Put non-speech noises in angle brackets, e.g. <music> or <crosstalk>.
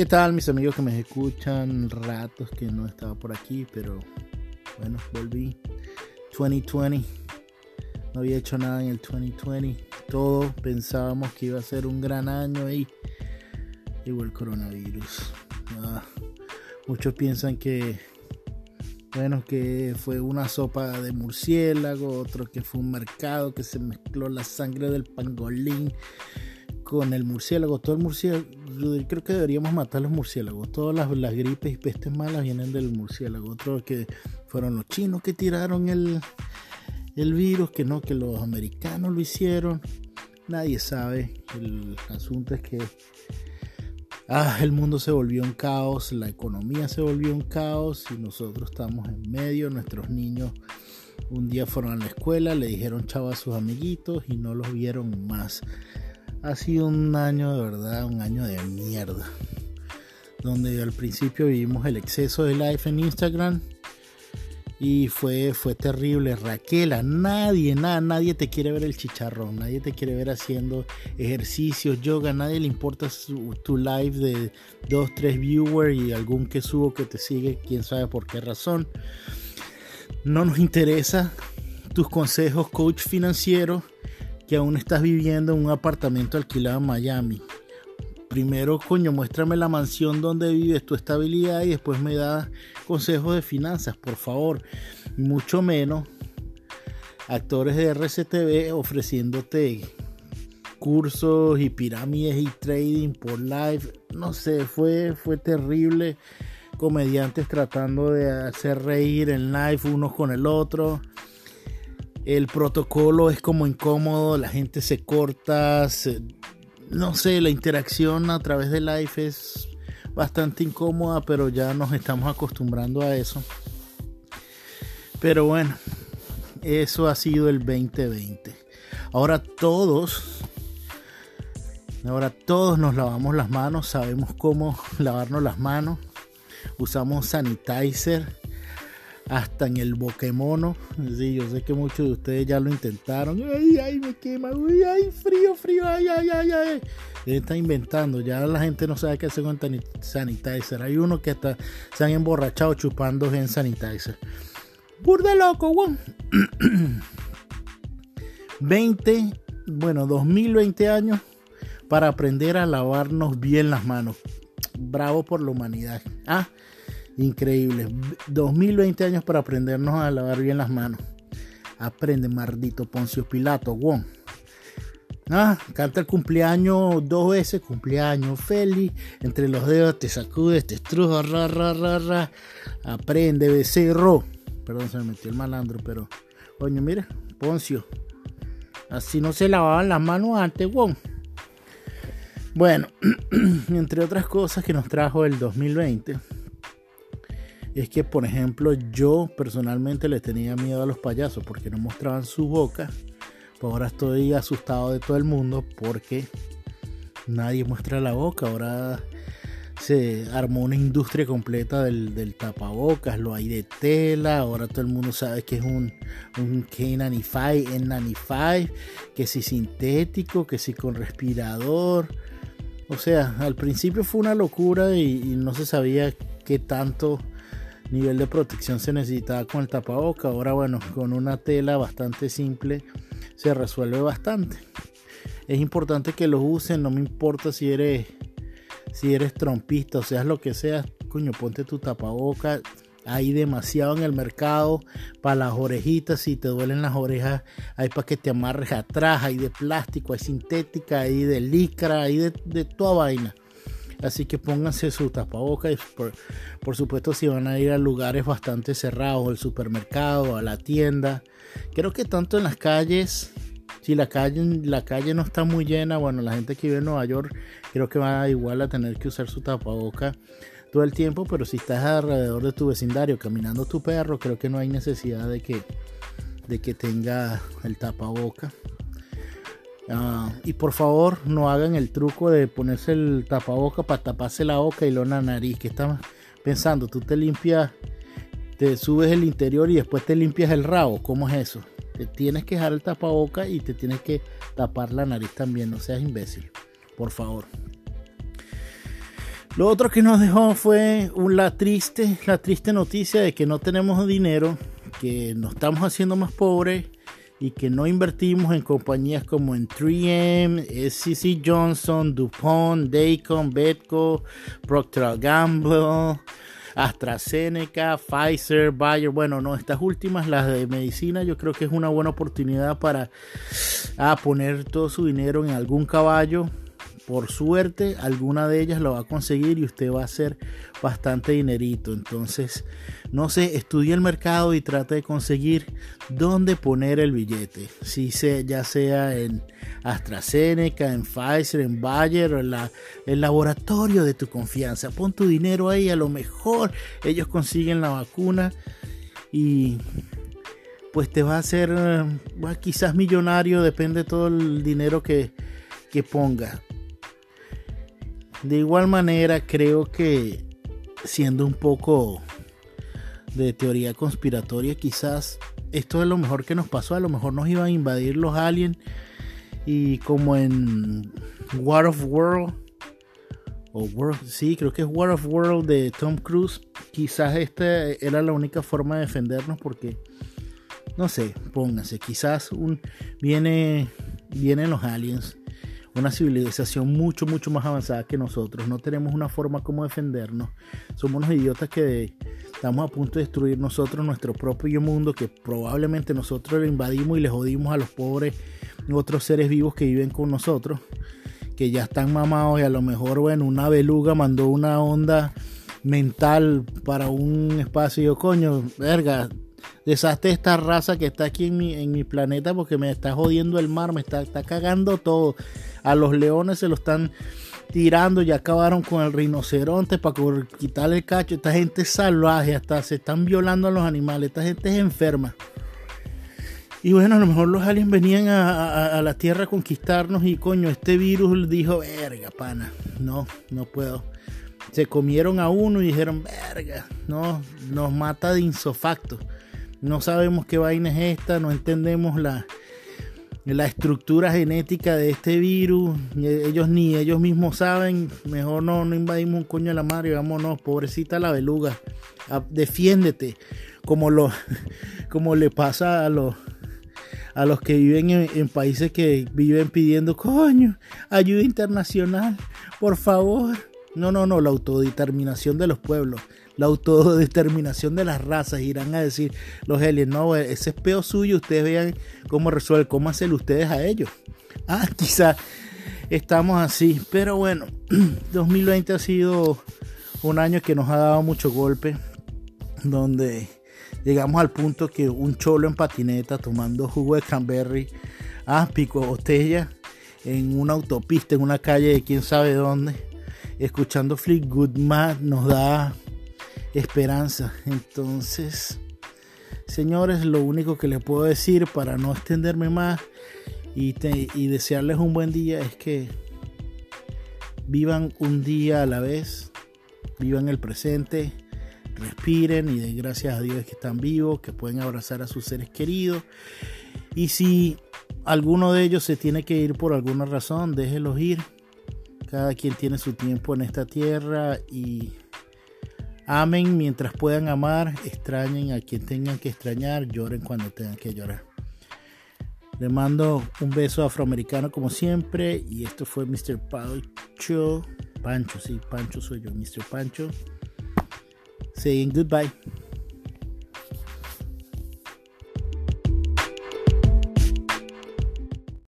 ¿Qué tal mis amigos que me escuchan? Ratos que no estaba por aquí, pero bueno, volví. 2020. No había hecho nada en el 2020. Todos pensábamos que iba a ser un gran año y llegó el coronavirus. Ah, muchos piensan que, bueno, que fue una sopa de murciélago, otros que fue un mercado que se mezcló la sangre del pangolín con el murciélago. Todo el murciélago, creo que deberíamos matar los murciélagos. Todas las, gripes y pestes malas vienen del murciélago. Otro que fueron los chinos que tiraron el, el virus, que no, que los americanos lo hicieron. Nadie sabe. El asunto es que ah, el mundo se volvió un caos, la economía se volvió un caos y nosotros estamos en medio. Nuestros niños un día fueron a la escuela, le dijeron chao a sus amiguitos y no los vieron más ha sido un año de verdad, un año de mierda. Donde al principio vivimos el exceso de live en Instagram. Y fue, fue terrible. Raquel, nadie, nada, nadie te quiere ver el chicharrón. Nadie te quiere ver haciendo ejercicios, yoga. Nadie le importa tu live de 2, 3 viewers y algún que subo que te sigue, quién sabe por qué razón. No nos interesa tus consejos, coach financiero que aún estás viviendo en un apartamento alquilado en Miami. Primero, coño, muéstrame la mansión donde vives, tu estabilidad y después me das consejos de finanzas, por favor. Mucho menos actores de RCTV ofreciéndote cursos y pirámides y trading por live. No sé, fue, fue terrible. Comediantes tratando de hacer reír en live unos con el otro. El protocolo es como incómodo, la gente se corta, no sé, la interacción a través de live es bastante incómoda, pero ya nos estamos acostumbrando a eso. Pero bueno, eso ha sido el 2020. Ahora todos, ahora todos nos lavamos las manos, sabemos cómo lavarnos las manos, usamos sanitizer hasta en el Boquemono. Sí, yo sé que muchos de ustedes ya lo intentaron. Ay, ay, me quema. Uy, ay, frío, frío. Ay, ay, ay, ay. Está inventando. Ya la gente no sabe qué hacer con sanitizer. Hay unos que hasta se han emborrachado chupando en sanitizer. Burda loco, weón. <clears throat> 20, bueno, 2020 años para aprender a lavarnos bien las manos. Bravo por la humanidad. Ah, Increíble. 2020 años para aprendernos a lavar bien las manos. Aprende, maldito Poncio Pilato, won. Ah, canta el cumpleaños dos veces, cumpleaños feliz. Entre los dedos te sacudes, te estruja, ra, ra, ra, ra. Aprende, becerro. Perdón, se me metió el malandro, pero. Coño, mira, Poncio. Así no se lavaban las manos antes, won. Bueno, <clears throat> entre otras cosas que nos trajo el 2020 es que, por ejemplo, yo personalmente le tenía miedo a los payasos porque no mostraban su boca. Pues ahora estoy asustado de todo el mundo porque nadie muestra la boca. Ahora se armó una industria completa del, tapabocas, lo hay de tela, ahora todo el mundo sabe que es un, un K95, N95, que si sintético, que si con respirador. O sea, al principio fue una locura y no se sabía qué tanto nivel de protección se necesitaba con el tapaboca. Ahora, bueno, con una tela bastante simple se resuelve bastante. Es importante que los usen, no me importa si eres si eres trompista o seas lo que seas, coño, ponte tu tapaboca. Hay demasiado en el mercado para las orejitas. Si te duelen las orejas, hay para que te amarres atrás. Hay de plástico, hay sintética, hay de licra, hay de, de toda vaina. Así que pónganse su tapabocas. Por, por supuesto, si van a ir a lugares bastante cerrados, al supermercado, a la tienda. Creo que tanto en las calles, si la calle, la calle no está muy llena, bueno, la gente que vive en Nueva York, creo que va igual a tener que usar su tapaboca todo el tiempo. Pero si estás alrededor de tu vecindario caminando tu perro, creo que no hay necesidad de que, de que tenga el tapaboca. Ah, y por favor, no hagan el truco de ponerse el tapaboca para taparse la boca y luego la nariz. Que estás pensando? Tú te limpias, te subes el interior y después te limpias el rabo. ¿Cómo es eso? Te tienes que dejar el tapaboca y te tienes que tapar la nariz también. No seas imbécil, por favor. Lo otro que nos dejó fue la triste, la triste noticia de que no tenemos dinero, que nos estamos haciendo más pobres y que no invertimos en compañías como en 3M, SCC Johnson, DuPont, Daycon, Betco, Procter Gamble, AstraZeneca, Pfizer, Bayer. Bueno, no, estas últimas, las de medicina, yo creo que es una buena oportunidad para ah, poner todo su dinero en algún caballo por suerte alguna de ellas lo va a conseguir y usted va a hacer bastante dinerito. Entonces, no sé, estudie el mercado y trate de conseguir dónde poner el billete. Si ya sea en AstraZeneca, en Pfizer, en Bayer en la, el laboratorio de tu confianza. Pon tu dinero ahí, a lo mejor ellos consiguen la vacuna y pues te va a hacer quizás millonario, depende de todo el dinero que, que ponga. De igual manera, creo que siendo un poco de teoría conspiratoria, quizás esto es lo mejor que nos pasó. A lo mejor nos iban a invadir los aliens y como en War of World o World, sí, creo que es War of World de Tom Cruise. Quizás esta era la única forma de defendernos porque no sé, pónganse, quizás un viene vienen los aliens una civilización mucho, mucho más avanzada que nosotros. No tenemos una forma como defendernos. Somos unos idiotas que estamos a punto de destruir nosotros nuestro propio mundo, que probablemente nosotros le invadimos y le jodimos a los pobres otros seres vivos que viven con nosotros, que ya están mamados y a lo mejor, bueno, una beluga mandó una onda mental para un espacio. coño, verga, deshazte esta raza que está aquí en mi, en mi planeta porque me está jodiendo el mar, me está, está cagando todo. A los leones se lo están tirando, ya acabaron con el rinoceronte para quitarle el cacho. Esta gente es salvaje, hasta se están violando a los animales. Esta gente es enferma. Y bueno, a lo mejor los aliens venían a, la Tierra a conquistarnos y coño, este virus dijo, verga, pana, no, no puedo. Se comieron a uno y dijeron, verga, no, nos mata de insofacto. No sabemos qué vaina es esta, no entendemos la, la estructura genética de este virus. Ellos ni ellos mismos saben. Mejor no, no invadimos un coño de la madre. Vámonos, pobrecita la beluga. defiéndete. Como, lo, <laughs> como le pasa a los, a los que viven en, en, países que viven pidiendo, coño, ayuda internacional, por favor. No, no, no, la autodeterminación de los pueblos la autodeterminación de las razas. Irán a decir los aliens, no, ese es peo suyo, ustedes vean cómo resuelve, cómo hacen ustedes a ellos. <laughs> Ah, quizá estamos así, pero bueno, <clears throat> 2020 ha sido un año que nos ha dado mucho golpe, donde llegamos al punto que un cholo en patineta tomando jugo de cranberry, ah, pico botella, en una autopista, en una calle de quién sabe dónde, escuchando Fleetwood Mac nos da esperanza. Entonces, señores, lo único que les puedo decir para no extenderme más y, y desearles un buen día es que vivan un día a la vez, vivan el presente, respiren y den gracias a Dios que están vivos, que pueden abrazar a sus seres queridos. Y si alguno de ellos se tiene que ir por alguna razón, déjenlos ir. Cada quien tiene su tiempo en esta tierra y Amen mientras puedan amar, extrañen a quien tengan que extrañar, lloren cuando tengan que llorar. Le mando un beso afroamericano como siempre y esto fue Mr. Pancho. Pancho, sí, Pancho soy yo, Mr. Pancho. Saying goodbye.